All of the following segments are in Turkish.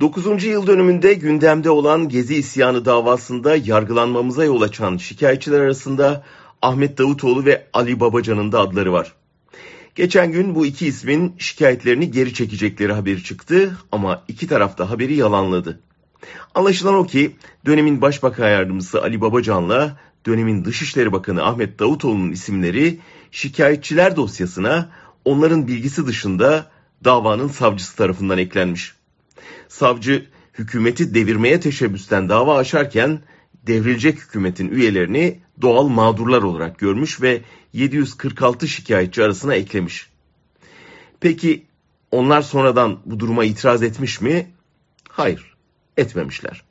9. yıl dönümünde gündemde olan Gezi isyanı davasında yargılanmamıza yol açan şikayetçiler arasında Ahmet Davutoğlu ve Ali Babacan'ın da adları var. Geçen gün bu iki ismin şikayetlerini geri çekecekleri haberi çıktı ama iki taraf da haberi yalanladı. Anlaşılan o ki dönemin Başbakan Yardımcısı Ali Babacan'la dönemin Dışişleri Bakanı Ahmet Davutoğlu'nun isimleri şikayetçiler dosyasına onların bilgisi dışında davanın savcısı tarafından eklenmiş. Savcı hükümeti devirmeye teşebbüsten dava açarken devrilecek hükümetin üyelerini doğal mağdurlar olarak görmüş ve 746 şikayetçi arasına eklemiş. Peki onlar sonradan bu duruma itiraz etmiş mi? Hayır, etmemişler.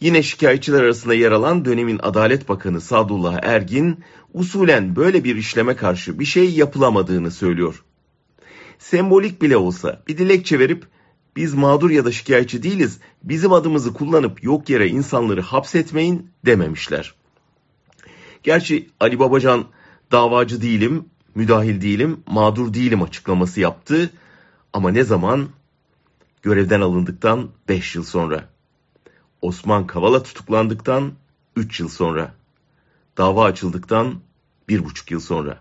Yine şikayetçiler arasında yer alan dönemin Adalet Bakanı Sadullah Ergin, usulen böyle bir işleme karşı bir şey yapılamadığını söylüyor. Sembolik bile olsa bir dilekçe verip biz mağdur ya da şikayetçi değiliz, bizim adımızı kullanıp yok yere insanları hapsetmeyin dememişler. Gerçi Ali Babacan davacı değilim, müdahil değilim, mağdur değilim açıklaması yaptı. Ama ne zaman? Görevden alındıktan 5 yıl sonra. Osman Kavala tutuklandıktan 3 yıl sonra. Dava açıldıktan 1,5 yıl sonra.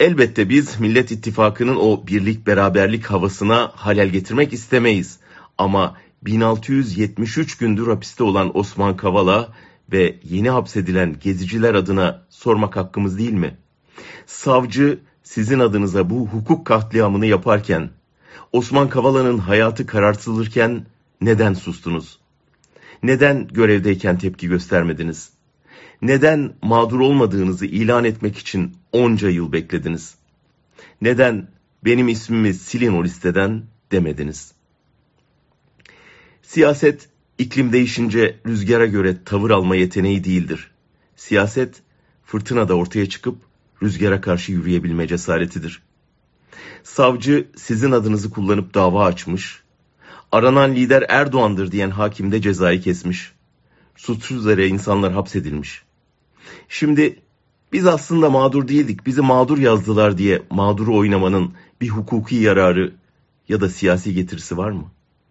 Elbette biz Millet İttifakı'nın o birlik beraberlik havasına halel getirmek istemeyiz. Ama 1673 gündür hapiste olan Osman Kavala ve yeni hapsedilen geziciler adına sormak hakkımız değil mi? Savcı sizin adınıza bu hukuk katliamını yaparken, Osman Kavala'nın hayatı kararsızlırken neden sustunuz? Neden görevdeyken tepki göstermediniz? Neden mağdur olmadığınızı ilan etmek için onca yıl beklediniz? Neden benim ismimi silin o listeden demediniz? Siyaset iklim değişince rüzgara göre tavır alma yeteneği değildir. Siyaset fırtınada ortaya çıkıp rüzgara karşı yürüyebilme cesaretidir. Savcı sizin adınızı kullanıp dava açmış, aranan lider Erdoğan'dır diyen hakim de cezayı kesmiş. Suçsuz yere insanlar hapsedilmiş. Şimdi biz aslında mağdur değildik, bizi mağdur yazdılar diye mağduru oynamanın bir hukuki yararı ya da siyasi getirisi var mı?